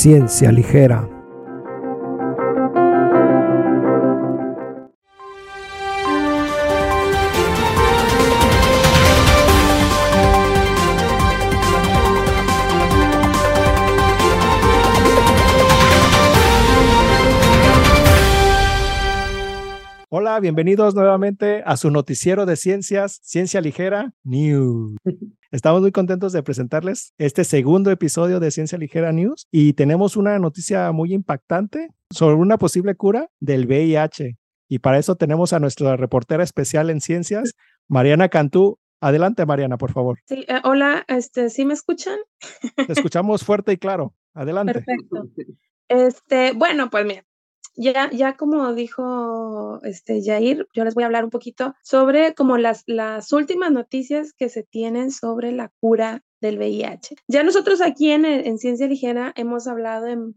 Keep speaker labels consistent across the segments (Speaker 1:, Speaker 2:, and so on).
Speaker 1: Ciencia Ligera. Hola, bienvenidos nuevamente a su noticiero de ciencias, Ciencia Ligera News. Estamos muy contentos de presentarles este segundo episodio de Ciencia Ligera News y tenemos una noticia muy impactante sobre una posible cura del VIH. Y para eso tenemos a nuestra reportera especial en ciencias, Mariana Cantú. Adelante, Mariana, por favor.
Speaker 2: Sí, eh, hola, este, ¿sí me escuchan?
Speaker 1: Te escuchamos fuerte y claro. Adelante.
Speaker 2: Perfecto. Este, bueno, pues mira, ya, ya como dijo este Jair, yo les voy a hablar un poquito sobre como las, las últimas noticias que se tienen sobre la cura del VIH. Ya nosotros aquí en, en Ciencia Ligera hemos hablado en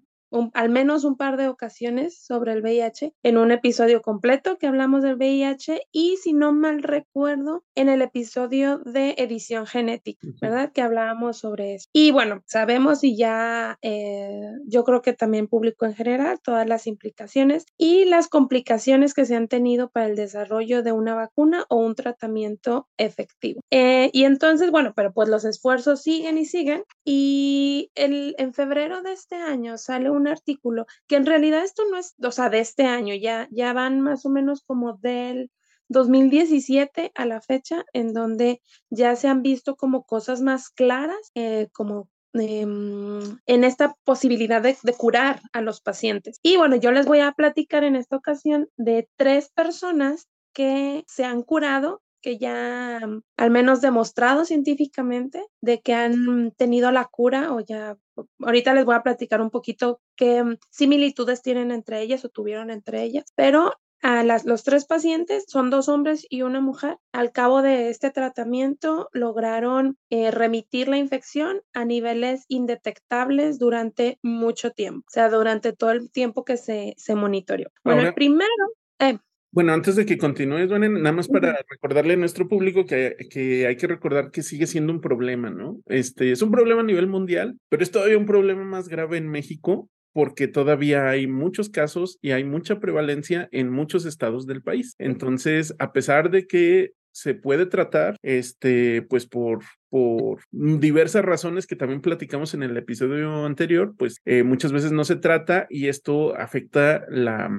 Speaker 2: al menos un par de ocasiones sobre el VIH en un episodio completo que hablamos del VIH y si no mal recuerdo en el episodio de edición genética, ¿verdad? Que hablábamos sobre eso. Y bueno, sabemos y ya eh, yo creo que también público en general todas las implicaciones y las complicaciones que se han tenido para el desarrollo de una vacuna o un tratamiento efectivo. Eh, y entonces, bueno, pero pues los esfuerzos siguen y siguen y el, en febrero de este año sale un un artículo que en realidad esto no es, o sea, de este año, ya, ya van más o menos como del 2017 a la fecha, en donde ya se han visto como cosas más claras, eh, como em, en esta posibilidad de, de, curar a los pacientes. Y bueno, yo les voy a platicar en esta ocasión de tres personas que se han curado que ya al menos demostrado científicamente de que han tenido la cura o ya ahorita les voy a platicar un poquito qué similitudes tienen entre ellas o tuvieron entre ellas, pero a las, los tres pacientes, son dos hombres y una mujer, al cabo de este tratamiento lograron eh, remitir la infección a niveles indetectables durante mucho tiempo, o sea, durante todo el tiempo que se, se monitoreó. Bueno, el primero... Eh,
Speaker 3: bueno, antes de que continúes, nada más para recordarle a nuestro público que, que, hay que recordar que sigue siendo un problema, ¿no? Este es un problema a nivel mundial, pero es todavía un problema más grave en México porque todavía hay muchos casos y hay mucha prevalencia en muchos estados del país. Entonces, a pesar de que se puede tratar, este, pues por, por diversas razones que también platicamos en el episodio anterior, pues eh, muchas veces no se trata y esto afecta la,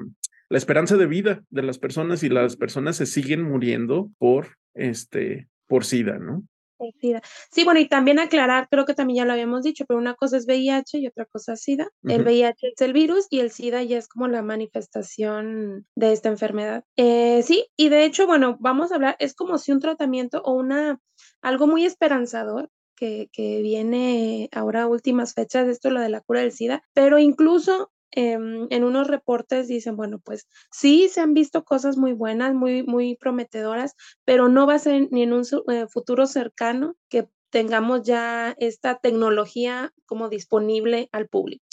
Speaker 3: la esperanza de vida de las personas y las personas se siguen muriendo por este por SIDA, ¿no?
Speaker 2: Sí, bueno, y también aclarar, creo que también ya lo habíamos dicho, pero una cosa es VIH y otra cosa es SIDA. El VIH es el virus y el SIDA ya es como la manifestación de esta enfermedad. Eh, sí, y de hecho, bueno, vamos a hablar, es como si un tratamiento o una, algo muy esperanzador que, que, viene ahora a últimas fechas, esto lo de la cura del SIDA, pero incluso Em, en unos reportes dicen, bueno, pues sí, se han visto cosas muy buenas, muy, muy prometedoras, pero no va a ser ni en un eh, futuro cercano que tengamos ya esta tecnología como disponible al público.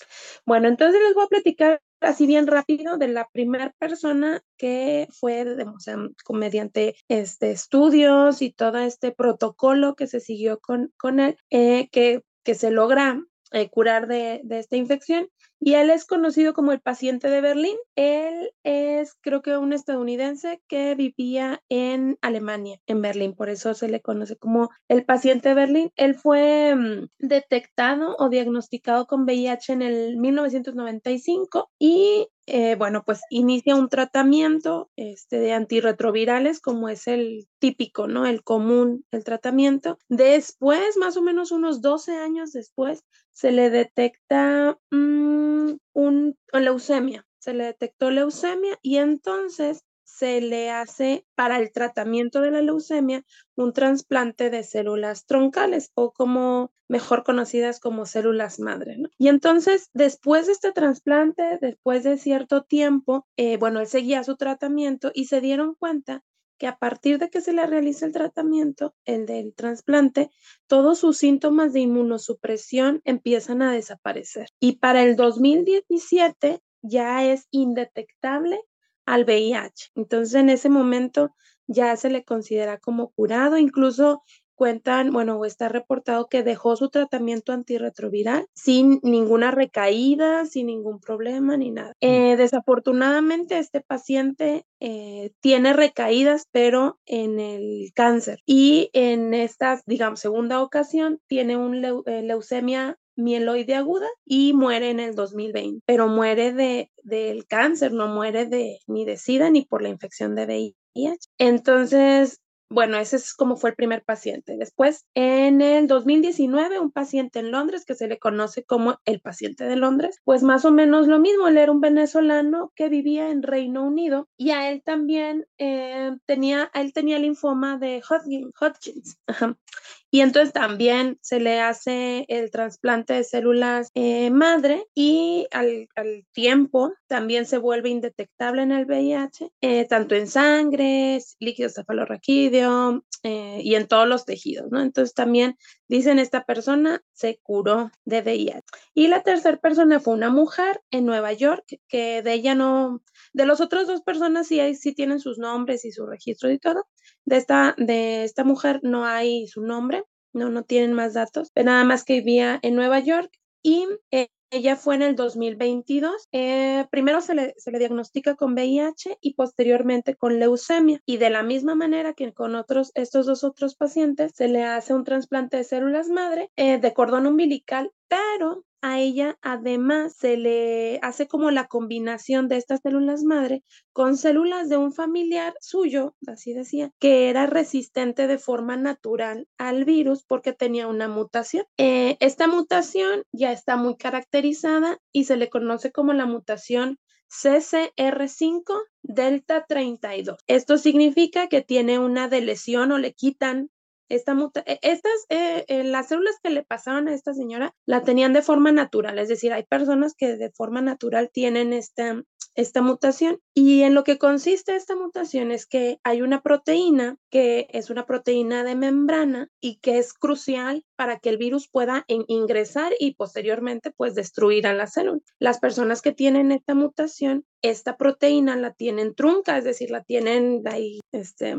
Speaker 2: Bueno, entonces les voy a platicar así bien rápido de la primera persona que fue, o sea, mediante este, estudios y todo este protocolo que se siguió con, con él, eh, que, que se logra eh, curar de, de, esta infección. Y él es conocido como el paciente de Berlín. Él es, creo que, un estadounidense que vivía en Alemania, en Berlín. Por eso se le conoce como el paciente de Berlín. Él fue mm, detectado o diagnosticado con VIH en el 1995 y eh, bueno, pues inicia un tratamiento este, de antirretrovirales, como es el típico, ¿no? El común, el tratamiento. Después, más o menos unos 12 años después, se le detecta mm, un, leucemia. Se le detectó leucemia y entonces se le hace para el tratamiento de la leucemia un trasplante de células troncales o como mejor conocidas como células madre. Y entonces, después de este trasplante, después de cierto tiempo, eh, bueno, él seguía su tratamiento y se dieron cuenta que a partir de que se le realiza el tratamiento, el del trasplante, todos sus síntomas de inmunosupresión empiezan a desaparecer. Y para el 2017 ya es indetectable al VIH. Entonces, en ese momento ya se le considera como curado, incluso cuentan, bueno, está reportado que dejó su tratamiento antirretroviral sin ninguna recaída, sin ningún problema ni nada. Mm. Eh, desafortunadamente, este paciente eh, tiene recaídas, pero en el cáncer. Y en esta, digamos, segunda ocasión, tiene un eh, leucemia mieloide aguda y muere en el 2020, pero muere de, del cáncer, no muere de, ni de SIDA ni por la infección de VIH. Entonces, bueno, ese es como fue el primer paciente. Después, en el 2019, un paciente en Londres que se le conoce como el paciente de Londres, pues más o menos lo mismo. Él era un venezolano que vivía en Reino Unido y a él también eh, tenía, él tenía linfoma de Hodgkins. Y entonces también se le hace el trasplante de células eh, madre y al, tiempo también se vuelve indetectable en el VIH, eh, tanto en sangre, líquido cefalorraquídeo eh, y en todos los tejidos, ¿no? Entonces también dicen esta persona se curó de VIH. Y la tercera persona fue una mujer en Nueva York, que de ella no, de los otros dos personas sí, sí tienen sus nombres y su registro y todo, de esta, de esta mujer no hay su nombre, no, no tienen más datos, pero nada más que vivía en Nueva York y eh, ella fue en el 2022. Eh, primero se le, se le, diagnostica con VIH y posteriormente con leucemia. Y de la misma manera que con otros, estos dos otros pacientes, se le hace un trasplante de células madre eh, de cordón umbilical, pero a ella además se le hace como la combinación de estas células madre con células de un familiar suyo, así decía, que era resistente de forma natural al virus porque tenía una mutación. Eh, esta mutación ya está muy caracterizada y se le conoce como la mutación CCR5 delta 32. Esto significa que tiene una delesión o le quitan e, estas, eh, eh, las células que le pasaban a esta señora la tenían de forma natural, es decir, hay personas que de forma natural tienen esta, esta mutación. Y en lo que consiste esta mutación es que hay una proteína que es una proteína de membrana y que es crucial para que el virus pueda ingresar y posteriormente pues destruir a la célula. Las personas que tienen esta mutación, esta proteína la tienen trunca, es decir, la tienen ahí este,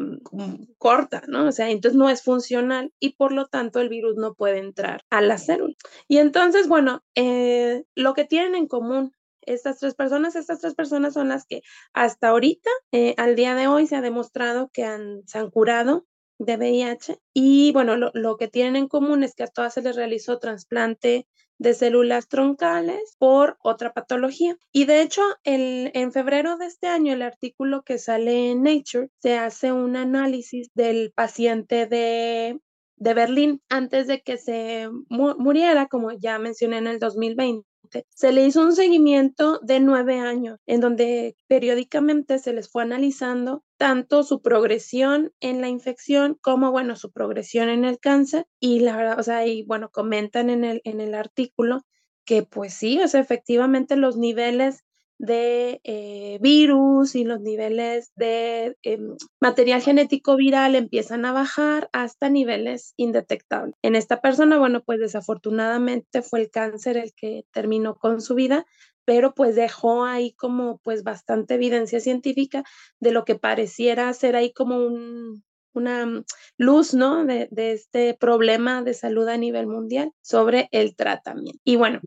Speaker 2: corta, ¿no? O sea, entonces no es funcional y por lo tanto el virus no puede entrar a la célula. Y entonces, bueno, eh, lo que tienen en común estas tres personas, estas tres personas son las que hasta ahorita, eh, al día de hoy, se ha demostrado que han, se han curado de VIH. Y bueno, lo, que tienen en común es que a todas se les realizó trasplante de células troncales por otra patología. Y de hecho, el, en febrero de este año, el artículo que sale en Nature, se hace un análisis del paciente de, de Berlín antes de que se muriera, como ya mencioné en el 2020 se le hizo un seguimiento de nueve años, en donde periódicamente se les fue analizando tanto su progresión en la infección como, bueno, su progresión en el cáncer. Y la verdad, o sea, y bueno, comentan en el, en el artículo que pues sí, o sea, efectivamente los niveles de eh, virus y los niveles de em, material genético viral empiezan a bajar hasta niveles indetectables. En esta persona, bueno, pues desafortunadamente fue el cáncer el que terminó con su vida, pero pues dejó ahí como pues bastante evidencia científica de lo que pareciera ser ahí como un, una luz, ¿no? De, este problema de salud a nivel mundial sobre el tratamiento. Y bueno,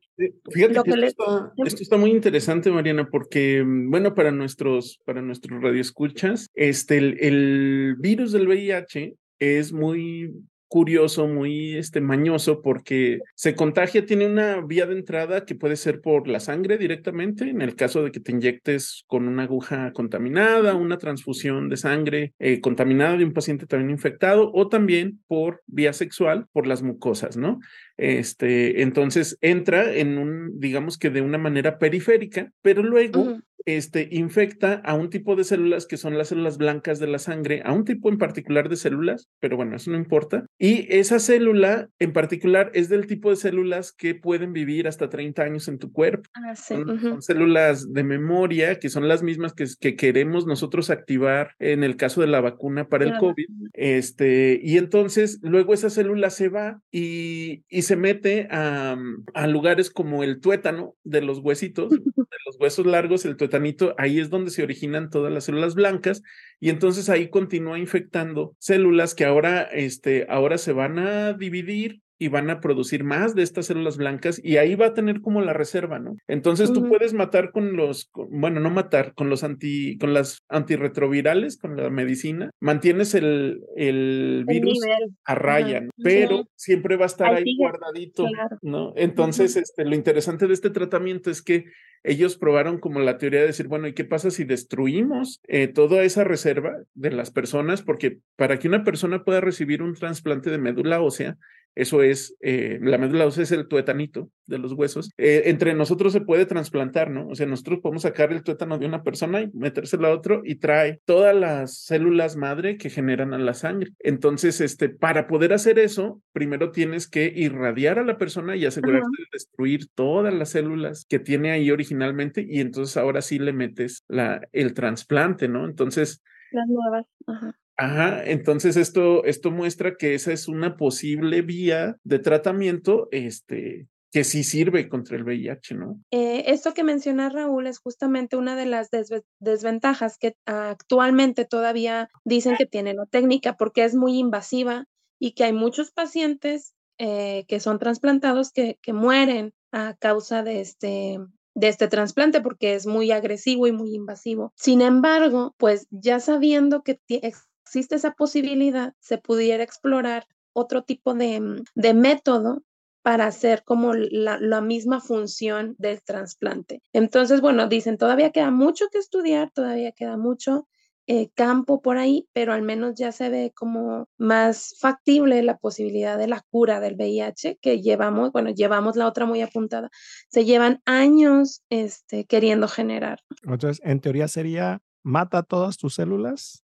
Speaker 3: fíjate que, esto, está, muy interesante, Mariana, porque, mm, bueno, para nuestros, para nuestros radioescuchas, este, el, el virus del VIH es muy curioso, muy este, mañoso, porque se contagia, tiene una vía de entrada que puede ser por la sangre directamente, en el caso de que te inyectes con una aguja contaminada, una transfusión de sangre eh, contaminada de un paciente también infectado, o también por vía sexual, por las mucosas, ¿no? Este, entonces entra en un, digamos que de una manera periférica, pero luego este, infecta a un tipo de células que son las células blancas de la sangre, a un tipo en particular de células, pero bueno, eso no importa. Y esa célula en particular es del tipo de células que pueden vivir hasta 30 años en tu cuerpo.
Speaker 2: Ah,
Speaker 3: son, células de memoria, que son las mismas que, que, queremos nosotros activar en el caso de la vacuna para el COVID. Este, y entonces luego esa célula se va y, y se mete a, a lugares como el tuétano de los huesitos, de los huesos largos, el ahí es donde se originan todas las células blancas y entonces ahí continúa infectando células que ahora, este, ahora se van a dividir y van a producir más de estas células blancas y ahí va a tener como la reserva, ¿no? Entonces tú puedes matar con los, bueno, no matar, con los anti, con las antirretrovirales, con la medicina, mantienes el, el virus a raya, pero siempre va a estar ahí, guardadito, ¿no? Entonces, este, lo interesante de este tratamiento es que ellos probaron como la teoría de decir, bueno, ¿y qué pasa si destruimos eh, toda esa reserva de las personas? Porque para que una persona pueda recibir un trasplante de médula ósea, eso es, eh, la médula ósea es el tuetanito de los huesos. Eh, entre nosotros se puede trasplantar, ¿no? O sea, nosotros podemos sacar el tuétano de una persona y metérselo a otro y trae todas las células madre que generan a la sangre. Entonces, este, para poder hacer eso, primero tienes que irradiar a la persona y asegurarte de destruir todas las células que tiene ahí originalmente y entonces ahora sí le metes la, el trasplante, ¿no? Entonces...
Speaker 2: Las nuevas. Ajá.
Speaker 3: Ajá, entonces esto, esto muestra que esa es una posible vía de tratamiento, este, que sí sirve contra el VIH, ¿no?
Speaker 2: Eh, esto que menciona Raúl es justamente una de las desventajas que actualmente todavía dicen que tiene la técnica porque es muy invasiva y que hay muchos pacientes eh, que son trasplantados que, que, mueren a causa de este, de este trasplante porque es muy agresivo y muy invasivo. Sin embargo, pues ya sabiendo que existe esa posibilidad, se pudiera explorar otro tipo de, mm, de método para hacer como la, la, misma función del trasplante. Entonces, bueno, dicen, todavía queda mucho que estudiar, todavía queda mucho eh, campo por ahí, pero al menos ya se ve como más factible la posibilidad de la cura del VIH que llevamos, bueno, llevamos la otra muy apuntada, se llevan años este, queriendo generar.
Speaker 1: Entonces, en teoría sería, mata todas tus células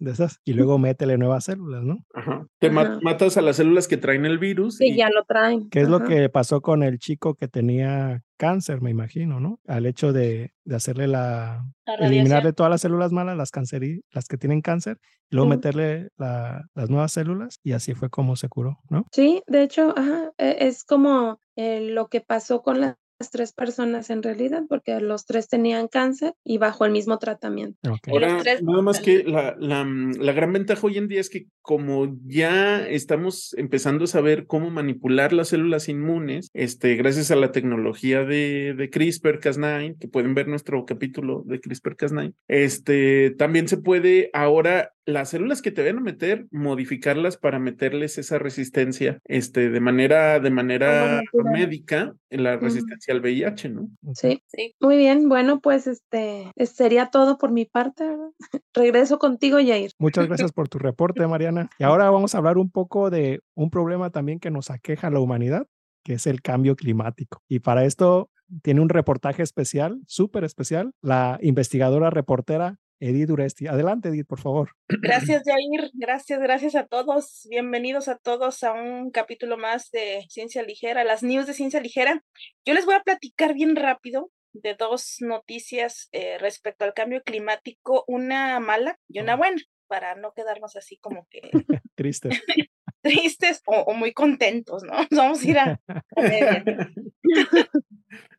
Speaker 1: de esas y luego métele nuevas células, ¿no?
Speaker 3: Ajá. Te matas a las células que traen el virus.
Speaker 2: y ya lo traen.
Speaker 1: ¿Qué es lo que pasó con el chico que tenía cáncer, me imagino, ¿no? Al hecho de, de hacerle la, eliminarle todas las células malas, las cancerí, las que tienen cáncer, y luego meterle las nuevas células y así fue como se curó, ¿no?
Speaker 2: Sí, de hecho, ajá, e, es como eh, lo que pasó con la tres personas en realidad, porque los tres tenían cáncer y bajo el mismo tratamiento.
Speaker 3: Ahora, nada más que la, la, mm, la, gran ventaja hoy en día es que como ya estamos empezando a saber cómo manipular las células inmunes, este, gracias a la tecnología de, de CRISPR-Cas9, que pueden ver nuestro capítulo de CRISPR-Cas9, este, también se puede ahora las células que te van a meter, modificarlas para meterles esa resistencia, este, de manera, de manera médica, en la resistencia al VIH, ¿no?
Speaker 2: Sí, sí. Muy bien, bueno, pues este sería todo por mi parte. Regreso contigo, Jair.
Speaker 1: Muchas gracias por tu reporte, Mariana. Y ahora vamos a hablar un poco de un problema también que nos aqueja a la humanidad, que es el cambio climático. Y para esto tiene un reportaje especial, súper especial, la investigadora reportera Edith Uresti. Adelante, Edith, por favor.
Speaker 4: Gracias, Jair. Gracias, gracias a todos. Bienvenidos a todos a un capítulo más de Ciencia Ligera, las news de Ciencia Ligera. Yo les voy a platicar bien rápido de dos noticias eh, respecto al cambio climático, una mala y una buena, para no quedarnos así como que
Speaker 1: tristes.
Speaker 4: tristes o, muy contentos, ¿no? Vamos a ir a...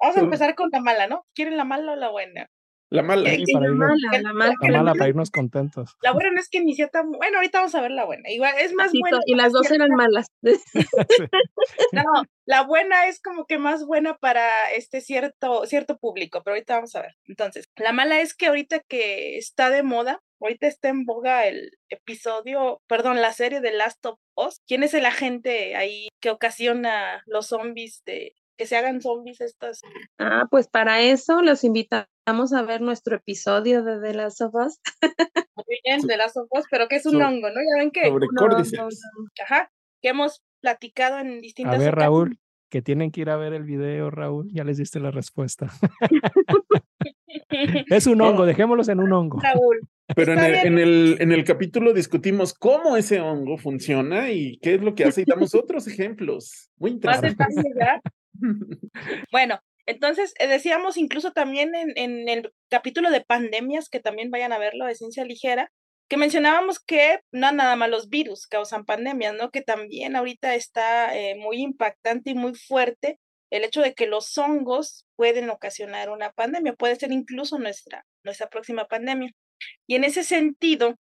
Speaker 4: Vamos a empezar con la mala, ¿no? ¿Quieren la mala o la buena?
Speaker 3: La mala.
Speaker 1: para, irnos, la, mala, para irnos contentos.
Speaker 4: La buena no es que inició tan bueno, ahorita vamos a ver la buena. Igual es más buena.
Speaker 2: Y las dos eran malas.
Speaker 4: no, la buena es como que más buena para este cierto, cierto público, pero ahorita vamos a ver. Entonces, la mala es que ahorita que está de moda, ahorita está en boga el episodio, perdón, la serie de Last of Us. ¿Quién es el agente ahí que ocasiona los zombies de que se hagan zombies estas?
Speaker 2: Ah, pues para eso los invitamos Vamos a ver nuestro episodio de The Last of Us.
Speaker 4: Muy bien, The Last of Us, pero que es un hongo, ¿no? Ya ven que.
Speaker 3: Sobre
Speaker 4: Ajá, que hemos platicado en distintas.
Speaker 1: A ver, Raúl, que tienen que ir a ver el video, Raúl. Ya les diste la respuesta. es un hongo, dejémoslos en un hongo.
Speaker 4: Raúl.
Speaker 3: Pero en el, en el, en, el, capítulo discutimos cómo ese hongo funciona y qué es lo que hace y damos otros ejemplos. Muy interesante.
Speaker 4: bueno, entonces, eh, decíamos incluso también en, el capítulo de pandemias, que también vayan a verlo de ciencia ligera, que mencionábamos que no nada más los virus causan pandemias, ¿no? Que también ahorita está eh, muy impactante y muy fuerte el hecho de que los hongos pueden ocasionar una pandemia, puede ser incluso nuestra, nuestra próxima pandemia. Y en ese sentido,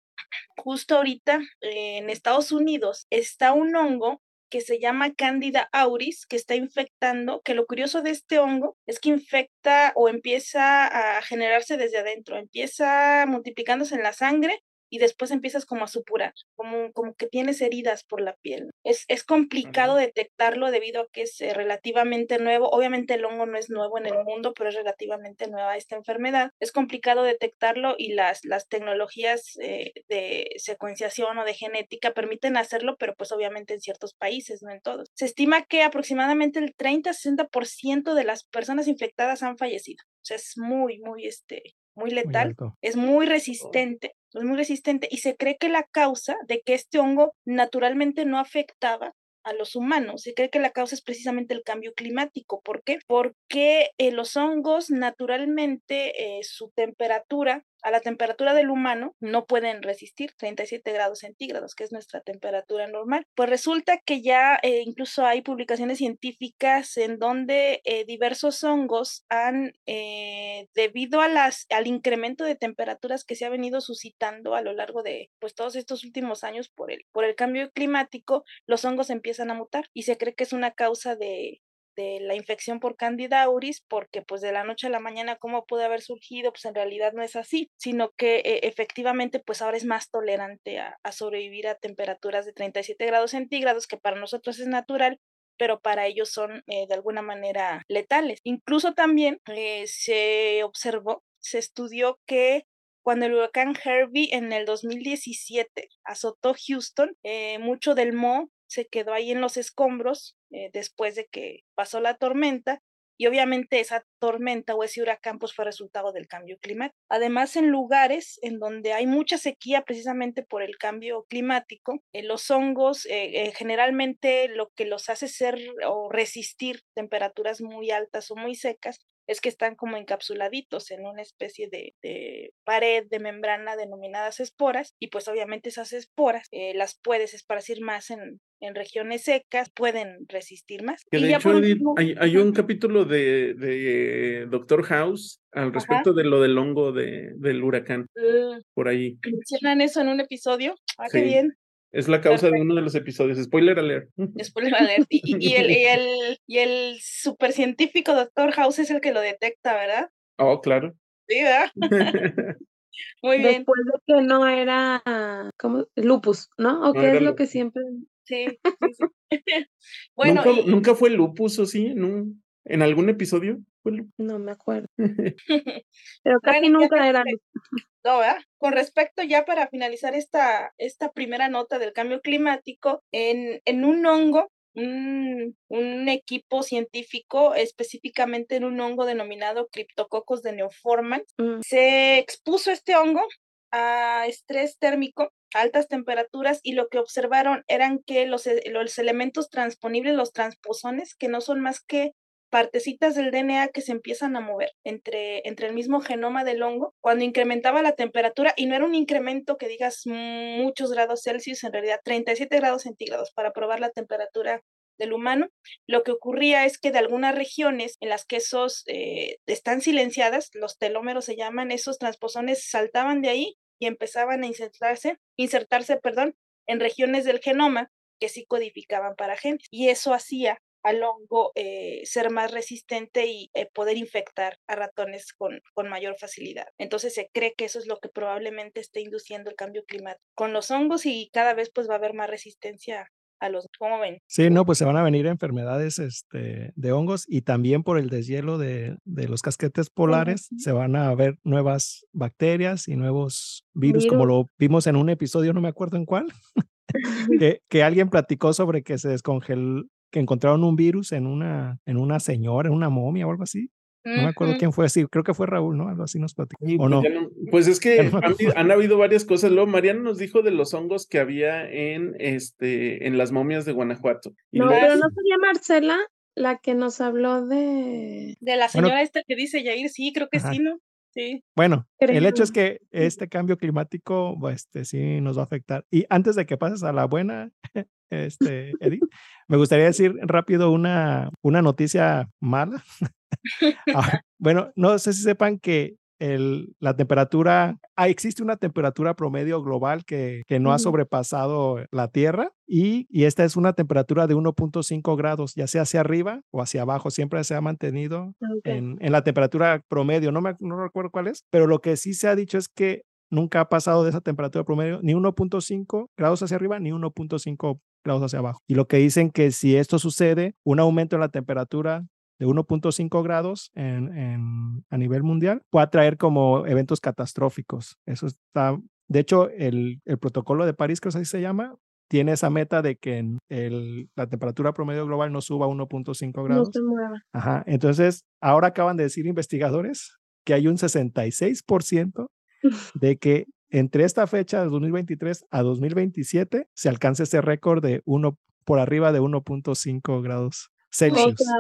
Speaker 4: justo ahorita en Estados Unidos está un hongo que se llama Candida auris, que está infectando, que lo curioso de este hongo es que infecta o empieza a generarse desde adentro, empieza multiplicándose en la sangre y después empiezas como a supurar, como, como que tienes heridas por la piel. Es, es complicado detectarlo debido a que es eh, relativamente nuevo. Obviamente el hongo no es nuevo en el mundo, pero es relativamente nueva esta enfermedad. Es complicado detectarlo y las, las tecnologías eh, de secuenciación o de genética permiten hacerlo, pero pues obviamente en ciertos países, no en todos. Se estima que aproximadamente el 30-60% de las personas infectadas han fallecido. O sea, es muy, muy, este, muy letal, es muy resistente, es muy resistente y se cree que la causa de que este hongo naturalmente no afectaba a los humanos. Se cree que la causa es precisamente el cambio climático. ¿Por qué? Porque eh, los hongos naturalmente eh, su temperatura a la temperatura del humano no pueden resistir 37 grados centígrados, que es nuestra temperatura normal. Pues resulta que ya eh, incluso hay publicaciones científicas en donde diversos hongos han, debido a las, al incremento de temperaturas que se ha venido suscitando a lo largo de pues, todos estos últimos años por el, por el cambio climático, los hongos empiezan a mutar y se cree que es una causa de, de la infección por Candida auris, porque pues de la noche a la mañana, ¿cómo puede haber surgido? Pues en realidad no es así, sino que eh, efectivamente pues ahora es más tolerante a, sobrevivir a temperaturas de 37 grados centígrados, que para nosotros es natural, pero para ellos son eh, de alguna manera letales. Incluso también eh, se observó, se estudió que cuando el huracán Herbie en el 2017 azotó Houston, mucho del moho se quedó ahí en los escombros eh, después de que pasó la tormenta y obviamente esa tormenta o ese huracán pues fue resultado del cambio climático. Además, en lugares en donde hay mucha sequía precisamente por el cambio climático, eh, los hongos eh, generalmente lo que los hace ser o resistir temperaturas muy altas o muy secas es que están como encapsuladitos en una especie de, pared de membrana denominadas esporas y pues obviamente esas esporas eh, las puedes esparcir más en, regiones secas, pueden resistir más.
Speaker 3: de hecho hay, un capítulo de, Doctor House al respecto de lo del hongo del huracán, por ahí.
Speaker 4: Mencionan eso en un episodio, ah, qué bien.
Speaker 3: Es la causa de uno de los episodios. Spoiler alert.
Speaker 4: Spoiler alert. Y, el, y, el, y el supercientífico Doctor House es el que lo detecta, ¿verdad?
Speaker 3: Oh, claro.
Speaker 4: Sí, ¿verdad? Muy bien.
Speaker 2: Después de que no era como lupus, ¿no? ¿O qué es lo que siempre.
Speaker 4: Sí.
Speaker 3: bueno. ¿Nunca, ¿Nunca, fue lupus o sí? ¿En, ¿En algún episodio?
Speaker 2: No me acuerdo. Pero casi nunca era.
Speaker 4: No, Con respecto ya para finalizar esta, esta primera nota del cambio climático, en, en un hongo, un, un, equipo científico, específicamente en un hongo denominado Cryptococcus de Neoforman, mm. se expuso este hongo a estrés térmico altas temperaturas y lo que observaron eran que los, los elementos transponibles, los transposones, que no son más que partecitas del DNA que se empiezan a mover entre, entre el mismo genoma del hongo cuando incrementaba la temperatura y no era un incremento que digas muchos grados Celsius, en realidad 37 grados centígrados para probar la temperatura del humano, lo que ocurría es que de algunas regiones en las que esos eh, están silenciadas, los telómeros se llaman, esos transposones saltaban de ahí y empezaban a insertarse, insertarse, perdón, en regiones del genoma que sí codificaban para genes. Y eso hacía al hongo eh, ser más resistente y eh, poder infectar a ratones con, con mayor facilidad. Entonces se cree que eso es lo que probablemente esté induciendo el cambio climático con los hongos y cada vez pues va a haber más resistencia a los, ¿cómo ven?
Speaker 1: Sí, no, pues se van a venir enfermedades este, de hongos y también por el deshielo de, de los casquetes polares se van a ver nuevas bacterias y nuevos virus, como lo vimos en un episodio, no me acuerdo en cuál, que, que, alguien platicó sobre que se descongeló, que encontraron un virus en una, en una señora, en una momia o algo así. No me acuerdo quién fue así, creo que fue Raúl, ¿no? Algo así nos platicó. ¿O
Speaker 3: pues
Speaker 1: no?
Speaker 3: Pues es que han, habido varias cosas. Luego Mariana nos dijo de los hongos que había en, este, en las momias de Guanajuato.
Speaker 2: no, pero no sería Marcela la que nos habló de...
Speaker 4: De la señora esta que dice Yair, sí, creo que sí, ¿no? Sí.
Speaker 1: Bueno, el hecho es que este cambio climático, pues, este, sí nos va a afectar. Y antes de que pases a la buena, este, Edith, me gustaría decir rápido una, una noticia mala. Ah, bueno, no sé si sepan que el, la temperatura, ah, existe una temperatura promedio global que, que no ha sobrepasado la Tierra y, y esta es una temperatura de 1.5 grados, ya sea hacia arriba o hacia abajo, siempre se ha mantenido en, en la temperatura promedio, no, me, no recuerdo cuál es, pero lo que sí se ha dicho es que nunca ha pasado de esa temperatura promedio ni 1.5 grados hacia arriba ni 1.5 grados hacia abajo. Y lo que dicen que si esto sucede, un aumento en la temperatura de 1.5 grados en, en- a nivel mundial puede traer como eventos catastróficos. Eso está, de hecho, el, el protocolo de París, que así se llama, tiene esa meta de que el- la temperatura promedio global no suba a 1.5
Speaker 2: No
Speaker 1: grados.
Speaker 2: se mueva.
Speaker 1: Ajá. Entonces, ahora acaban de decir investigadores que hay un 66% de que entre esta fecha de 2023 a 2027 se alcance ese récord de uno por arriba de 1.5 grados
Speaker 2: O
Speaker 1: Celsius.
Speaker 2: sea,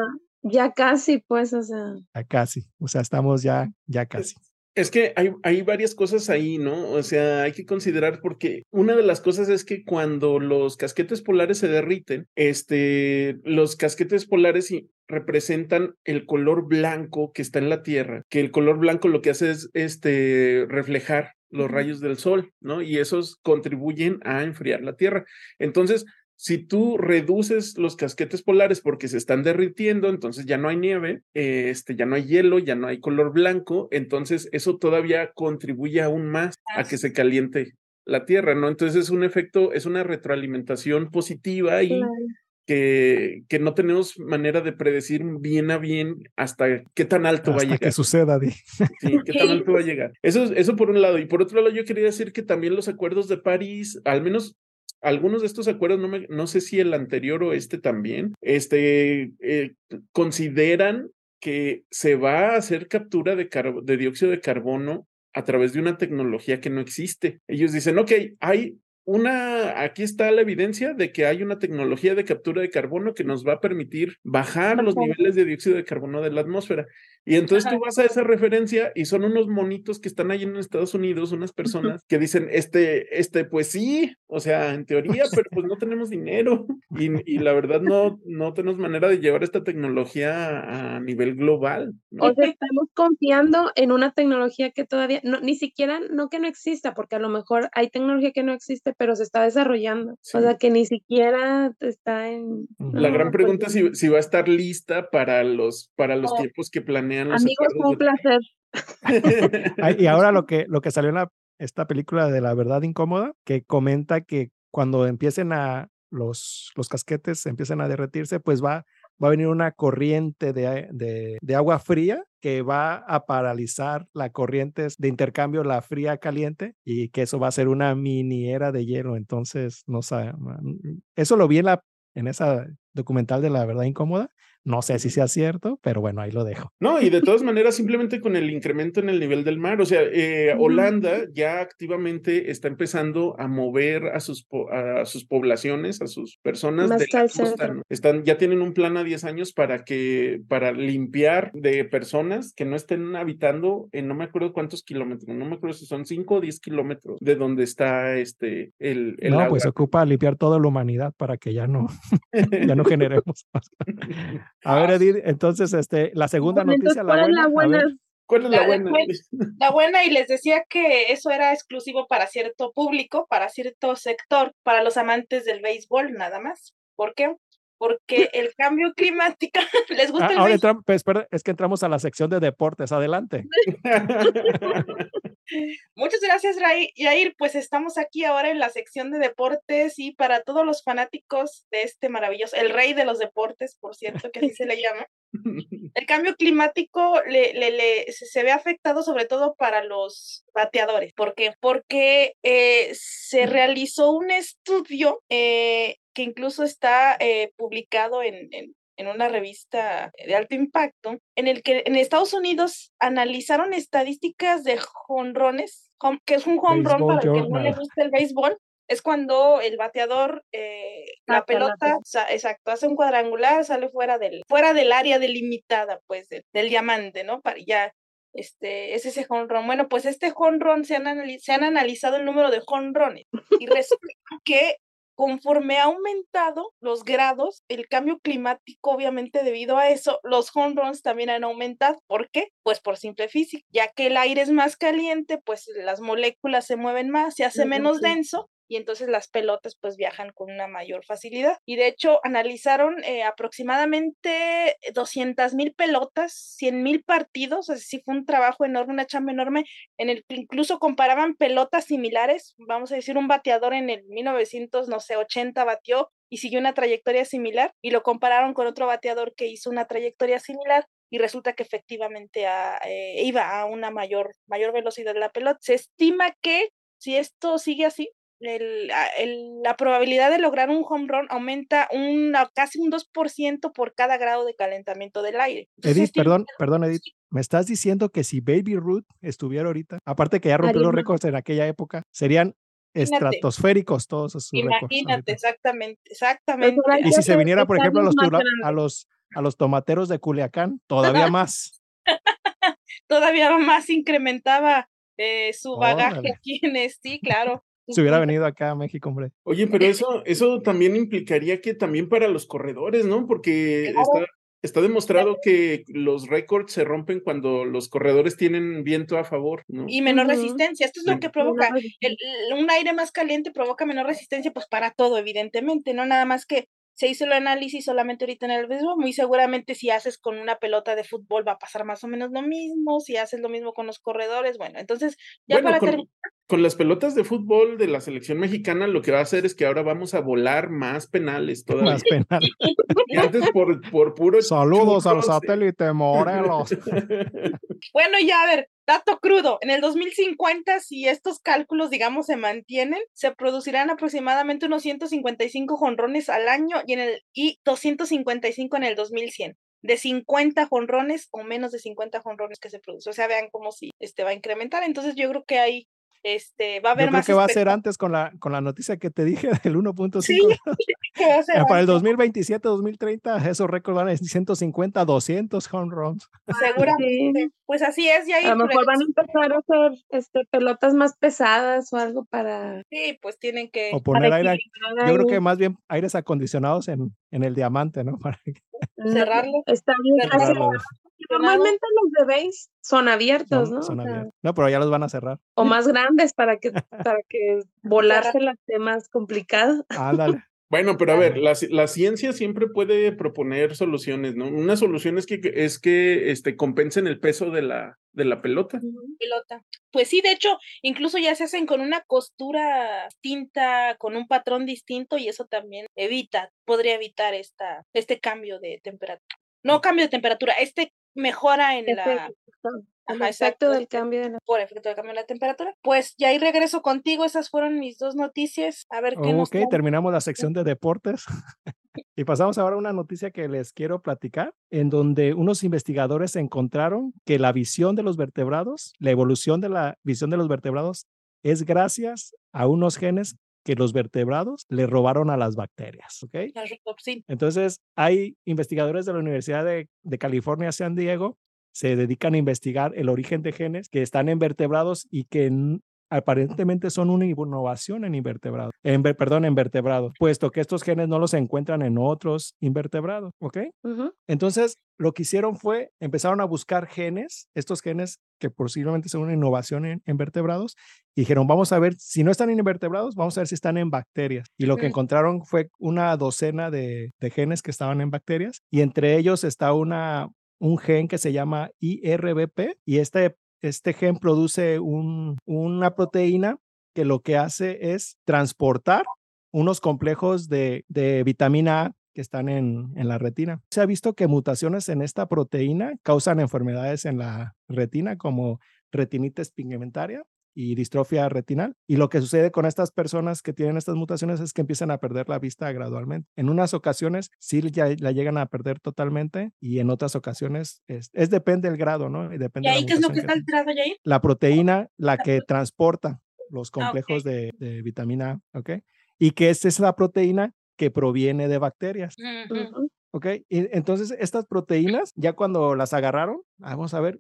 Speaker 2: ya casi, pues, o sea.
Speaker 1: Ya casi. O sea, estamos ya, ya casi.
Speaker 3: Es que hay, hay varias cosas ahí, ¿no? O sea, hay que considerar porque una de las cosas es que cuando los casquetes polares se derriten, este, los casquetes polares representan el color blanco que está en la Tierra, que el color blanco lo que hace es este, reflejar los rayos del sol, ¿no? Y esos contribuyen a enfriar la Tierra. Entonces, si tú reduces los casquetes polares porque se están derritiendo, entonces ya no hay nieve, este, ya no hay hielo, ya no hay color blanco, entonces eso todavía contribuye aún más a que se caliente la Tierra, ¿no? Entonces es un efecto, es una retroalimentación positiva y
Speaker 2: Claro.
Speaker 3: que, que no tenemos manera de predecir bien a bien hasta qué tan alto va a
Speaker 1: Hasta
Speaker 3: llegar.
Speaker 1: que suceda, Di.
Speaker 3: Sí, ¿qué tan alto va a llegar? Eso, eso por un lado. Y por otro lado, yo quería decir que también los acuerdos de París, al menos algunos de estos acuerdos, no, me, no sé si el anterior o este también, este, eh, consideran que se va a hacer captura de, de dióxido de carbono a través de una tecnología que no existe. Ellos dicen, ok, hay una, aquí está la evidencia de que hay una tecnología de captura de carbono que nos va a permitir bajar los niveles de dióxido de carbono de la atmósfera. Y entonces
Speaker 4: Ajá.
Speaker 3: tú vas a esa referencia y son unos monitos que están ahí en Estados Unidos, unas personas que dicen, este, este, pues sí, o sea, en teoría, pero pues no tenemos dinero y, y la verdad no, no tenemos manera de llevar esta tecnología a nivel global. ¿no?
Speaker 2: O sea, estamos confiando en una tecnología que todavía, no, ni siquiera, no que no exista, porque a lo mejor hay tecnología que no existe, pero se está desarrollando.
Speaker 3: Sí.
Speaker 2: O sea, que ni siquiera está en...
Speaker 3: La
Speaker 2: no,
Speaker 3: gran
Speaker 2: pues,
Speaker 3: pregunta es si, si va a estar lista para los, para los
Speaker 4: Oh.
Speaker 3: tiempos que planean los
Speaker 2: Amigos, fue un placer.
Speaker 1: Y ahora lo que, lo que salió en la, esta película de La Verdad Incómoda, que comenta que cuando empiecen a los, los casquetes empiecen a derretirse, pues va, va a venir una corriente de, a- de, de agua fría que va a paralizar la corriente de intercambio, la fría caliente, y que eso va a ser una mini era de hielo. Entonces, no sé, eso lo vi en, la, en esa documental de La Verdad Incómoda. No sé si sea cierto, pero bueno, ahí lo dejo.
Speaker 3: No, y de todas maneras, simplemente con el incremento en el nivel del mar, o sea, eh. Holanda ya activamente está empezando a mover a sus, po- a sus poblaciones, a sus personas
Speaker 2: Más
Speaker 3: de la
Speaker 2: al
Speaker 3: costa,
Speaker 2: centro.
Speaker 3: ¿no? Están, ya tienen un plan a 10 años para que, para limpiar de personas que no estén habitando en no me acuerdo cuántos kilómetros, no me acuerdo si son 5 o 10 kilómetros de donde está este, el, el
Speaker 1: no,
Speaker 3: agua.
Speaker 1: pues ocupa limpiar toda la humanidad para que ya no, ya no generemos más. A ver, Edith, entonces, este, la segunda
Speaker 2: Bueno,
Speaker 1: noticia, la
Speaker 2: ¿cuál es
Speaker 1: buena.
Speaker 2: la?
Speaker 3: ¿Cuál es la
Speaker 4: La-
Speaker 3: buena?
Speaker 4: pues, La buena, y les decía que eso era exclusivo para cierto público, para cierto sector, para los amantes del béisbol, nada más. ¿Por qué? Porque el cambio climático, ¿les gusta
Speaker 1: ah,
Speaker 4: el
Speaker 1: ahora entramos, pues, espera, es que entramos a la sección de deportes. Adelante.
Speaker 4: Muchas gracias, Ray- Yair. Pues estamos aquí ahora en la sección de deportes y para todos los fanáticos de este maravilloso, el rey de los deportes, por cierto, que así se le llama. El cambio climático le, le- le- se, se ve afectado sobre todo para los bateadores. ¿Por qué? Porque eh, se realizó un estudio eh, que incluso está eh, publicado en, en- en una revista de alto impacto, en el que en Estados Unidos analizaron estadísticas de jonrones, home- que es un
Speaker 1: Baseball
Speaker 4: para el que no le gusta el béisbol. Es cuando el bateador, eh, la pelota,
Speaker 2: pelota.
Speaker 4: sa- exacto, hace un cuadrangular, sale fuera del, fuera del área delimitada, pues, de- del diamante, ¿no? Para ya este, es ese honrón. Bueno, pues este honrón se han, se han analizado el número de honrones y resulta que conforme ha aumentado los grados, el cambio climático, obviamente debido a eso, los home runs también han aumentado. ¿Por qué? Pues por simple física, ya que el aire es más caliente, pues las moléculas se mueven más, se hace menos denso y entonces las pelotas pues viajan con una mayor facilidad. Y de hecho analizaron eh, aproximadamente 200 mil pelotas, 100 mil partidos, así fue un trabajo enorme, una chamba enorme, en el que incluso comparaban pelotas similares, vamos a decir un bateador en el 1900, no sé, 80 batió y siguió una trayectoria similar y lo compararon con otro bateador que hizo una trayectoria similar y resulta que efectivamente eh, iba a una mayor, mayor velocidad de la pelota. Se estima que si esto sigue así, el, la probabilidad de lograr un home run aumenta un, casi un 2% por cada grado de calentamiento del aire.
Speaker 1: Edith, perdón, perdón, Edith. Me estás diciendo que si Baby Ruth estuviera ahorita, aparte que ya rompió los récords en aquella época, serían estratosféricos todos esos
Speaker 4: Imagínate, exactamente, exactamente.
Speaker 1: Y si se viniera, por ejemplo, a los, a los, a los tomateros de Culiacán, todavía más.
Speaker 4: todavía más incrementaba eh, su bagaje aquí en sí, claro
Speaker 1: se hubiera venido acá a México, hombre.
Speaker 3: Oye, pero eso, eso también implicaría que también para los corredores, ¿no? Porque está, está, demostrado que los récords se rompen cuando los corredores tienen viento a favor, ¿no?
Speaker 4: Y menor resistencia. Esto es lo que provoca. un aire más caliente provoca menor resistencia, pues para todo, evidentemente, no nada más que se hizo el análisis solamente ahorita en el béisbol, muy seguramente si haces con una pelota de fútbol va a pasar más o menos lo mismo, si haces lo mismo con los corredores, bueno, entonces ya para
Speaker 3: con, Con las pelotas de fútbol de la selección mexicana lo que va a hacer es que ahora vamos a volar más penales todavía. Más penales. Y antes por, por puro...
Speaker 1: Saludos al satélite Morelos.
Speaker 4: bueno, ya a ver, Dato crudo, en el 2050, si estos cálculos, digamos, se mantienen, se producirán aproximadamente unos 155 jonrones al año y, en el, y 255 en el 2100 de 50 jonrones o menos de 50 jonrones que se producen. O sea, vean cómo si este va a incrementar. Entonces yo creo que hay este, va a haber
Speaker 1: Yo
Speaker 4: creo
Speaker 1: que va a ser antes con la, con la noticia que te dije del 1.5. Sí, Para el 2027, 2030, esos récords van a ser 150, 200 home runs.
Speaker 4: Seguramente. Pues así es. Y ahí
Speaker 2: a lo mejor van a empezar a hacer este, pelotas más pesadas o algo para.
Speaker 4: Sí, pues tienen que.
Speaker 1: O poner aire. Yo creo que más bien aires acondicionados en, en el diamante, ¿no? Para
Speaker 4: Cerrarlo.
Speaker 2: Está bien. Normalmente los bebés son abiertos, ¿no?
Speaker 1: Son abiertos. No, pero ya los van a cerrar.
Speaker 2: O más grandes para que, para que volarse las más complicado.
Speaker 1: Ándale.
Speaker 3: Bueno, pero a ver, la, la, ciencia siempre puede proponer soluciones, ¿no? Una solución es que, es que este, compensen el peso de la, de la pelota.
Speaker 4: Pelota. Pues sí, de hecho, incluso ya se hacen con una costura distinta, con un patrón distinto, y eso también evita, podría evitar esta, este cambio de temperatura. No cambio de temperatura, este mejora en la
Speaker 2: Ajá, efecto del cambio de la...
Speaker 4: por efecto del cambio de la temperatura. Pues ya ahí regreso contigo, esas fueron mis dos noticias. A ver qué
Speaker 1: Ok, terminamos la sección de deportes y pasamos ahora a una noticia que les quiero platicar, en donde unos investigadores encontraron que la visión de los vertebrados, la evolución de la visión de los vertebrados es gracias a unos genes que los vertebrados le robaron a las bacterias, ¿ok? Entonces, hay investigadores de la Universidad de, de California, San Diego, se dedican a investigar el origen de genes que están en vertebrados y que aparentemente son una innovación en invertebrados, en, perdón, en vertebrados, puesto que estos genes no los encuentran en otros invertebrados, ¿ok? Entonces, lo que hicieron fue, empezaron a buscar genes, estos genes que posiblemente son una innovación en, vertebrados, y dijeron, vamos a ver, si no están en invertebrados, vamos a ver si están en bacterias. Y lo que encontraron fue una docena de, de genes que estaban en bacterias, y entre ellos está una, un gen que se llama IRBP y este, este gen produce un, una proteína que lo que hace es transportar unos complejos de, vitamina A que están en, la retina. Se ha visto que mutaciones en esta proteína causan enfermedades en la retina como retinitis pigmentaria y distrofia retinal. Y lo que sucede con estas personas que tienen estas mutaciones es que empiezan a perder la vista gradualmente. En unas ocasiones sí ya la llegan a perder totalmente y en otras ocasiones es, depende del grado, ¿no?
Speaker 4: Y,
Speaker 1: depende
Speaker 4: ¿Y ahí qué es lo que está alterado?
Speaker 1: La proteína, la que transporta los ah, complejos de, de, vitamina A, ¿ok? Y que esta es la proteína que proviene de bacterias. ¿Ok? Y entonces estas proteínas, ya cuando las agarraron, vamos a ver,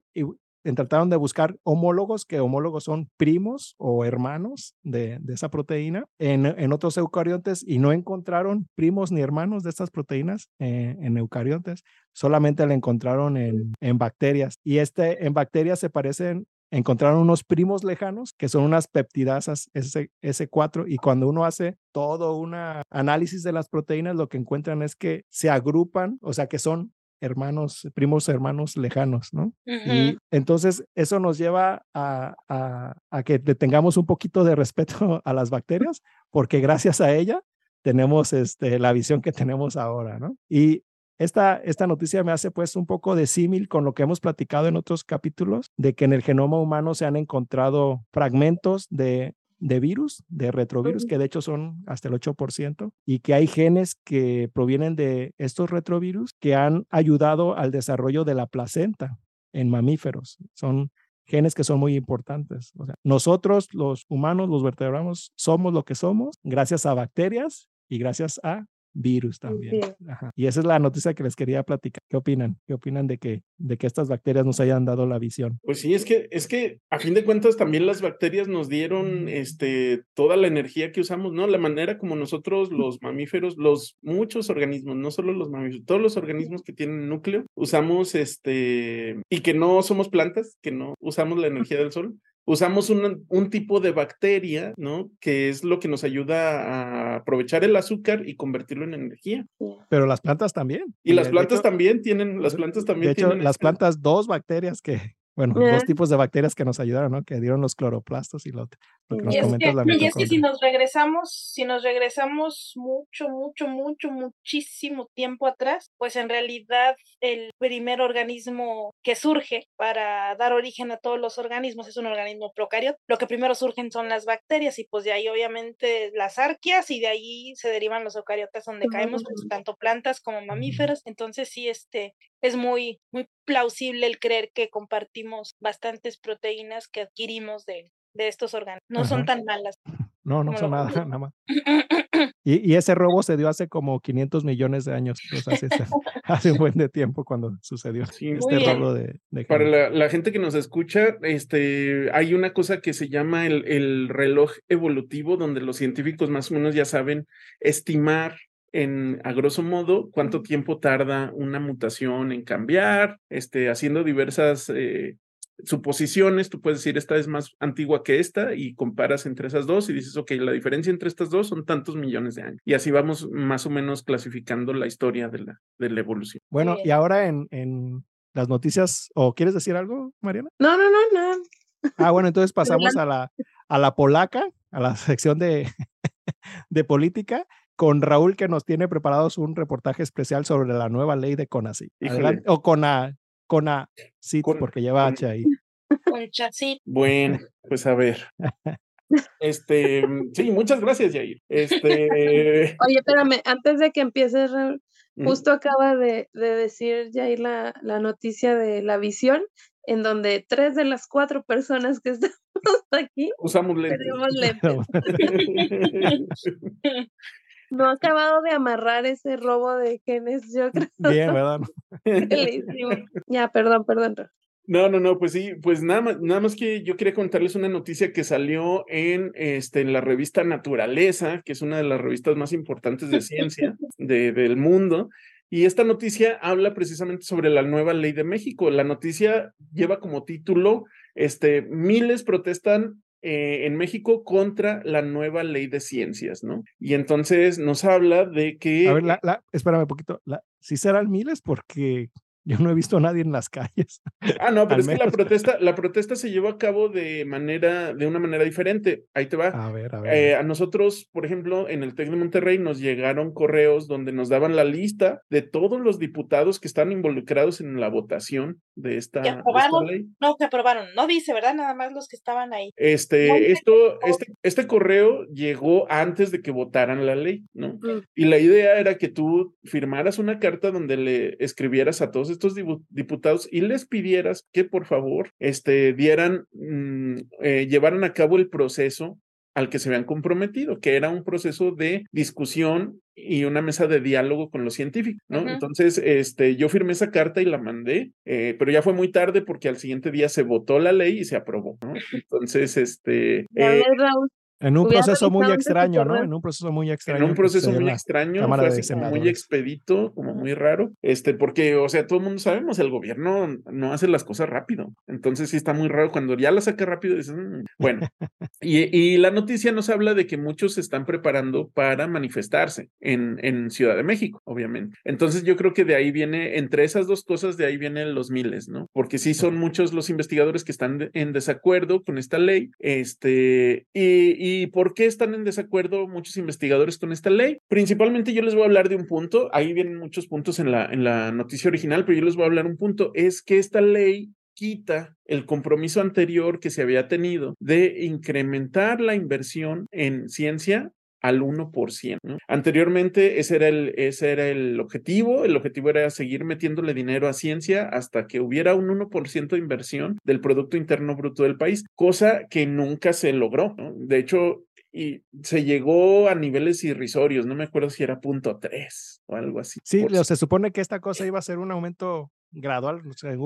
Speaker 1: trataron de buscar homólogos, que homólogos son primos o hermanos de, esa proteína, en, otros eucariontes y no encontraron primos ni hermanos de estas proteínas eh, en eucariontes, solamente la encontraron en, en bacterias. Y este, en bacterias se parecen encontraron unos primos lejanos que son unas peptidasas S, S4 y cuando uno hace todo un análisis de las proteínas lo que encuentran es que se agrupan, o sea que son hermanos, primos hermanos lejanos, ¿no? Y entonces eso nos lleva a, a, que tengamos un poquito de respeto a las bacterias, porque gracias a ella tenemos este, la visión que tenemos ahora, ¿no? Y esta, esta noticia me hace pues un poco de símil con lo que hemos platicado en otros capítulos, de que en el genoma humano se han encontrado fragmentos de, de virus, de retrovirus, que de hecho son hasta el 8%, y que hay genes que provienen de estos retrovirus que han ayudado al desarrollo de la placenta en mamíferos. Son genes que son muy importantes. O sea, nosotros, los humanos, los vertebrados, somos lo que somos gracias a bacterias y gracias a virus también. Y esa es la noticia que les quería platicar. ¿Qué opinan? ¿Qué opinan de que, de que estas bacterias nos hayan dado la visión?
Speaker 3: Pues sí, es que, es que a fin de cuentas también las bacterias nos dieron este, toda la energía que usamos, ¿no? La manera como nosotros, los mamíferos, los muchos organismos, no solo los mamíferos, todos los organismos que tienen núcleo, usamos este, y que no somos plantas, que no usamos la energía del sol, usamos un, un, tipo de bacteria, ¿no? Que es lo que nos ayuda a aprovechar el azúcar y convertirlo en energía.
Speaker 1: Pero las plantas también.
Speaker 3: Y las plantas también tienen, las plantas también.
Speaker 1: De hecho, las plantas, dos bacterias que, bueno, dos tipos de bacterias que nos ayudaron, ¿no? Que dieron los cloroplastos y lo, que nos
Speaker 4: y es que si nos regresamos, si nos regresamos mucho, mucho, mucho, muchísimo tiempo atrás, pues en realidad el primer organismo que surge para dar origen a todos los organismos es un organismo procariota. Lo que primero surgen son las bacterias y pues de ahí obviamente las arqueas y de ahí se derivan los eucariotas donde caemos, pues, tanto plantas como mamíferos. Entonces sí, este, es muy, muy plausible el creer que compartimos bastantes proteínas que adquirimos de, de estos órganos. No son tan malas.
Speaker 1: No, no son nada, nada más. Y, y, ese robo se dio hace como 500 millones de años, hace, hace, un buen de tiempo cuando sucedió este robo de,
Speaker 3: Para la, la, gente que nos escucha, este, hay una cosa que se llama el, el reloj evolutivo, donde los científicos más o menos ya saben estimar en, a grosso modo, cuánto tiempo tarda una mutación en cambiar, este, haciendo diversas eh, suposiciones, tú puedes decir, esta es más antigua que esta y comparas entre esas dos y dices, ok, la diferencia entre estas dos son tantos millones de años. Y así vamos más o menos clasificando la historia de la, de la evolución.
Speaker 1: Bueno, y ahora en, en las noticias, ¿o quieres decir algo, Mariana?
Speaker 2: No, no, no, no.
Speaker 1: Ah, bueno, entonces pasamos a la, a la polaca, a la sección de, de política con Raúl que nos tiene preparados un reportaje especial sobre la nueva ley de CONACYT. O CONA, CONACYT, porque lleva H ahí.
Speaker 3: Bueno, pues a ver. Este, sí, muchas gracias, Jair. Este.
Speaker 2: Oye, espérame, antes de que empieces, justo acaba de, decir Jair la, la noticia de la visión, en donde tres de las cuatro personas que estamos aquí
Speaker 3: usamos lentes. Tenemos
Speaker 2: lentes. No ha acabado de amarrar ese robo de genes, yo creo.
Speaker 1: Bien, ¿verdad?
Speaker 2: ya, perdón, perdón.
Speaker 3: No, no, no, pues sí, pues nada más, nada más que yo quería contarles una noticia que salió en, este, en la revista Naturaleza, que es una de las revistas más importantes de ciencia de, del mundo. Y esta noticia habla precisamente sobre la nueva ley de México. La noticia lleva como título, este, miles protestan eh, en México contra la nueva ley de ciencias, ¿no? Y entonces nos habla de que...
Speaker 1: A ver, la, espérame un poquito, la, si serán miles porque yo no he visto a nadie en las calles.
Speaker 3: Ah, no, pero es que la protesta, la protesta se llevó a cabo de manera, de una manera diferente. Ahí te va.
Speaker 1: A ver, a ver.
Speaker 3: Eh, a nosotros, por ejemplo, en el TEC de Monterrey nos llegaron correos donde nos daban la lista de todos los diputados que están involucrados en la votación de esta, ley.
Speaker 4: No, que aprobaron. No dice, ¿verdad? Nada más los que estaban ahí.
Speaker 3: Este, esto, este, este correo llegó antes de que votaran la ley, ¿no? Mm. Y la idea era que tú firmaras una carta donde le escribieras a todos estos diputados y les pidieras que por favor este, dieran, mm, eh, llevaran a cabo el proceso al que se habían comprometido, que era un proceso de discusión y una mesa de diálogo con los científicos, ¿no? Entonces, este, yo firmé esa carta y la mandé, eh, pero ya fue muy tarde porque al siguiente día se votó la ley y se aprobó, ¿no? Entonces, este...
Speaker 2: Eh,
Speaker 1: en un proceso muy extraño, ¿no? En un proceso muy extraño.
Speaker 3: En un proceso muy extraño, fue así como muy expedito, como muy raro, este, porque, o sea, todo el mundo sabemos, el gobierno no hace las cosas rápido, entonces sí está muy raro cuando ya la saca rápido, dices, mm, bueno, y, y, la noticia nos habla de que muchos se están preparando para manifestarse en, en Ciudad de México, obviamente. Entonces yo creo que de ahí viene, entre esas dos cosas, de ahí vienen los miles, ¿no? Porque sí son muchos los investigadores que están en desacuerdo con esta ley, este, y ¿Y por qué están en desacuerdo muchos investigadores con esta ley? Principalmente yo les voy a hablar de un punto, ahí vienen muchos puntos en la, en la noticia original, pero yo les voy a hablar un punto, es que esta ley quita el compromiso anterior que se había tenido de incrementar la inversión en ciencia al 1%. Anteriormente ese era, el, ese era el objetivo, el objetivo era seguir metiéndole dinero a ciencia hasta que hubiera un 1% de inversión del Producto Interno Bruto del país, cosa que nunca se logró. De hecho, y se llegó a niveles irrisorios, no me acuerdo si era punto 3 o algo así.
Speaker 1: Sí, se supone que esta cosa iba a ser un aumento gradual,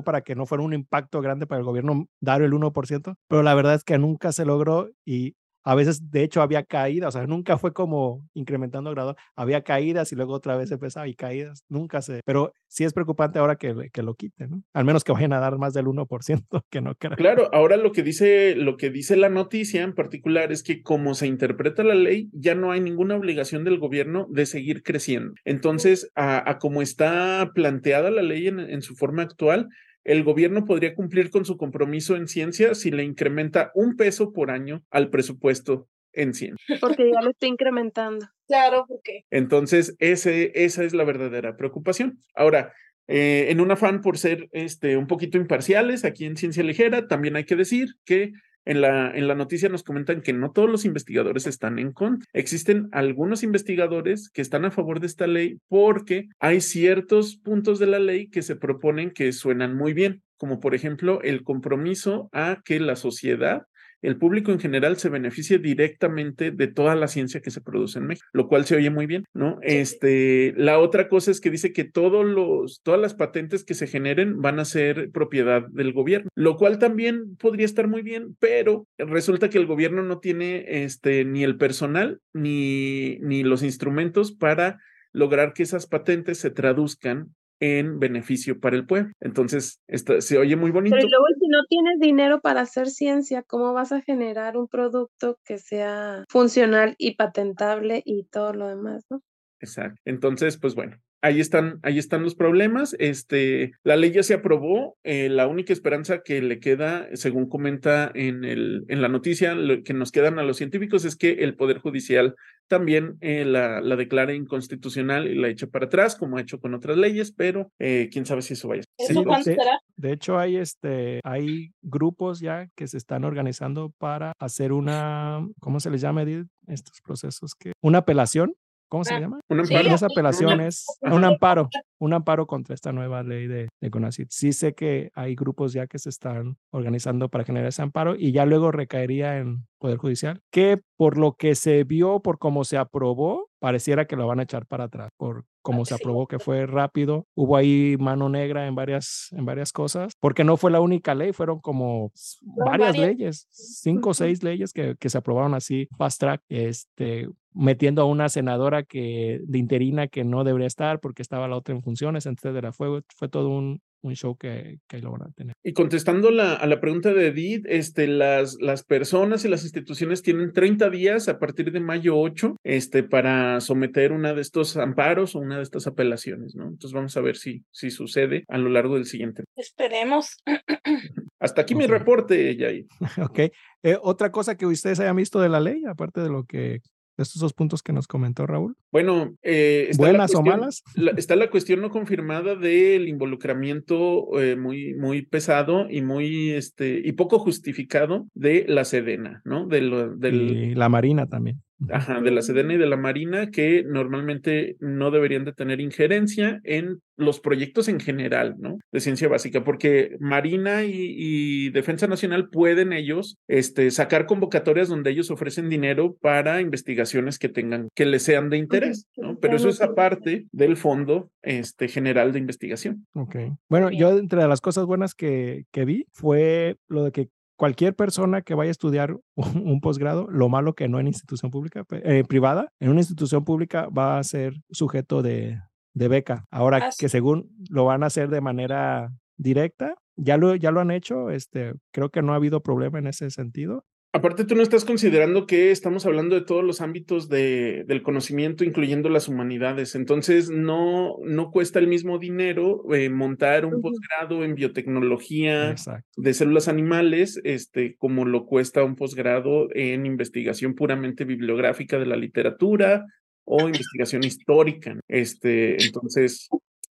Speaker 1: para que no fuera un impacto grande para el gobierno dar el 1%, pero la verdad es que nunca se logró y a veces, de hecho, había caídas, o sea, nunca fue como incrementando grado, había caídas y luego otra vez empezaba y caídas, nunca se, pero sí es preocupante ahora que, que lo quiten, ¿no? Al menos que vayan a dar más del 1%, que no creo.
Speaker 3: Claro, ahora lo que dice, lo que dice la noticia en particular es que como se interpreta la ley, ya no hay ninguna obligación del gobierno de seguir creciendo. Entonces, a, como está planteada la ley en, en su forma actual, el gobierno podría cumplir con su compromiso en ciencia si le incrementa un peso por año al presupuesto en ciencia.
Speaker 2: Porque ya lo está incrementando.
Speaker 4: Claro, porque.
Speaker 3: Entonces, ese, esa es la verdadera preocupación. Ahora, eh, en un afán por ser este, un poquito imparciales aquí en Ciencia Ligera, también hay que decir que en la, en la noticia nos comentan que no todos los investigadores están en contra. Existen algunos investigadores que están a favor de esta ley porque hay ciertos puntos de la ley que se proponen que suenan muy bien, como por ejemplo el compromiso a que la sociedad el público en general se beneficia directamente de toda la ciencia que se produce en México, lo cual se oye muy bien, ¿no? Este, la otra cosa es que dice que todos los, todas las patentes que se generen van a ser propiedad del gobierno, lo cual también podría estar muy bien, pero resulta que el gobierno no tiene este, ni el personal ni, ni los instrumentos para lograr que esas patentes se traduzcan en beneficio para el pueblo. Entonces, se oye muy bonito.
Speaker 2: Pero luego, si no tienes dinero para hacer ciencia, ¿cómo vas a generar un producto que sea funcional y patentable y todo lo demás, no?
Speaker 3: Exacto. Entonces, pues bueno, ahí están, ahí están los problemas. Este, la ley ya se aprobó. Eh, la única esperanza que le queda, según comenta en, el, en la noticia, lo que nos quedan a los científicos es que el Poder Judicial también eh, la, la declare inconstitucional y la eche para atrás, como ha hecho con otras leyes, pero eh, quién sabe si eso vaya.
Speaker 4: Sí, de,
Speaker 1: de, hecho, hay, este, hay grupos ya que se están organizando para hacer una, ¿cómo se les llama, Edith? Estos procesos que, una apelación ¿Cómo se ah, llama?
Speaker 3: Un amparo.
Speaker 1: esa apelación es un amparo, un amparo contra esta nueva ley de, de CONACYT. Sí sé que hay grupos ya que se están organizando para generar ese amparo y ya luego recaería en Poder Judicial, que por lo que se vio, por cómo se aprobó, pareciera que lo van a echar para atrás, por cómo se aprobó que fue rápido. Hubo ahí mano negra en varias, en varias cosas, porque no fue la única ley, fueron como varias, leyes, cinco o seis leyes que, que se aprobaron así fast track, este, metiendo a una senadora que de interina que no debería estar porque estaba la otra en funciones, la fue, fue todo un, un show que, que lo van a tener.
Speaker 3: Y contestando la, a la pregunta de Edith, este, las, las personas y las instituciones tienen 30 días a partir de mayo 8 este, para someter una de estos amparos o una de estas apelaciones, ¿no? Entonces vamos a ver si, si sucede a lo largo del siguiente.
Speaker 4: Esperemos.
Speaker 3: Hasta aquí mi reporte, Jay.
Speaker 1: ok. Eh, otra cosa que ustedes hayan visto de la ley, aparte de lo que estos dos puntos que nos comentó Raúl?
Speaker 3: Bueno, eh,
Speaker 1: ¿buenas o malas?
Speaker 3: está la cuestión no confirmada del involucramiento eh, muy, muy pesado y muy este y poco justificado de la Sedena, ¿no?
Speaker 1: De del... Y la Marina también.
Speaker 3: Ajá, de la Sedena y de la Marina que normalmente no deberían de tener injerencia en los proyectos en general, ¿no? De ciencia básica, porque Marina y, Defensa Nacional pueden ellos este, sacar convocatorias donde ellos ofrecen dinero para investigaciones que tengan, que les sean de interés, ¿no? Pero eso es aparte del fondo este, general de investigación.
Speaker 1: Ok. Bueno, yo entre las cosas buenas que, que vi fue lo de que cualquier persona que vaya a estudiar un, posgrado, lo malo que no en institución pública, eh, privada, en una institución pública va a ser sujeto de, de beca. Ahora que según lo van a hacer de manera directa, ya lo, ya lo han hecho, este, creo que no ha habido problema en ese sentido.
Speaker 3: Aparte, tú no estás considerando que estamos hablando de todos los ámbitos de, del conocimiento, incluyendo las humanidades. Entonces, no, no cuesta el mismo dinero eh, montar un posgrado en biotecnología de células animales, este, como lo cuesta un posgrado en investigación puramente bibliográfica de la literatura o investigación histórica. Este, entonces,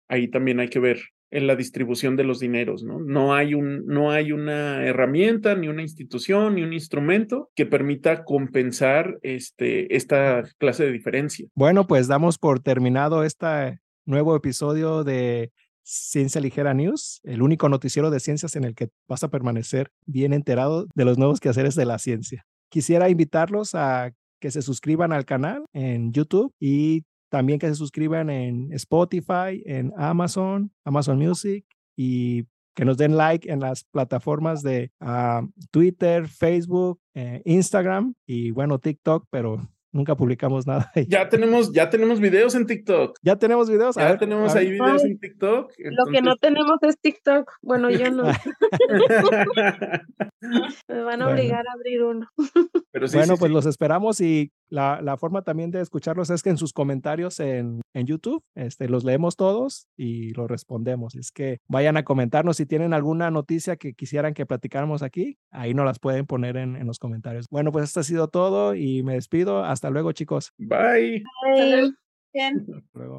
Speaker 3: ahí también hay que ver en la distribución de los dineros, ¿no? No hay, un, no hay una herramienta, ni una institución, ni un instrumento que permita compensar este, esta clase de diferencia.
Speaker 1: Bueno, pues damos por terminado este nuevo episodio de Ciencia Ligera News, el único noticiero de ciencias en el que vas a permanecer bien enterado de los nuevos quehaceres de la ciencia. Quisiera invitarlos a que se suscriban al canal en YouTube y también que se suscriban en Spotify, en Amazon, Amazon Music y que nos den like en las plataformas de ah, Twitter, Facebook, eh, Instagram y bueno, TikTok, pero nunca publicamos nada.
Speaker 3: Ya tenemos, ya tenemos videos en TikTok.
Speaker 1: Ya tenemos videos.
Speaker 3: Ya tenemos ahí videos en TikTok.
Speaker 2: Lo que no tenemos es TikTok. Bueno, yo no. Me van a obligar a abrir uno.
Speaker 1: bueno, pues los esperamos y la, la, forma también de escucharlos es que en sus comentarios en, en, YouTube este, los leemos todos y los respondemos. Es que vayan a comentarnos si tienen alguna noticia que quisieran que platicáramos aquí. Ahí nos las pueden poner en, en los comentarios. Bueno, pues esto ha sido todo y me despido. Hasta luego, chicos.
Speaker 3: Bye.
Speaker 4: Bye.
Speaker 2: Bien.
Speaker 1: luego.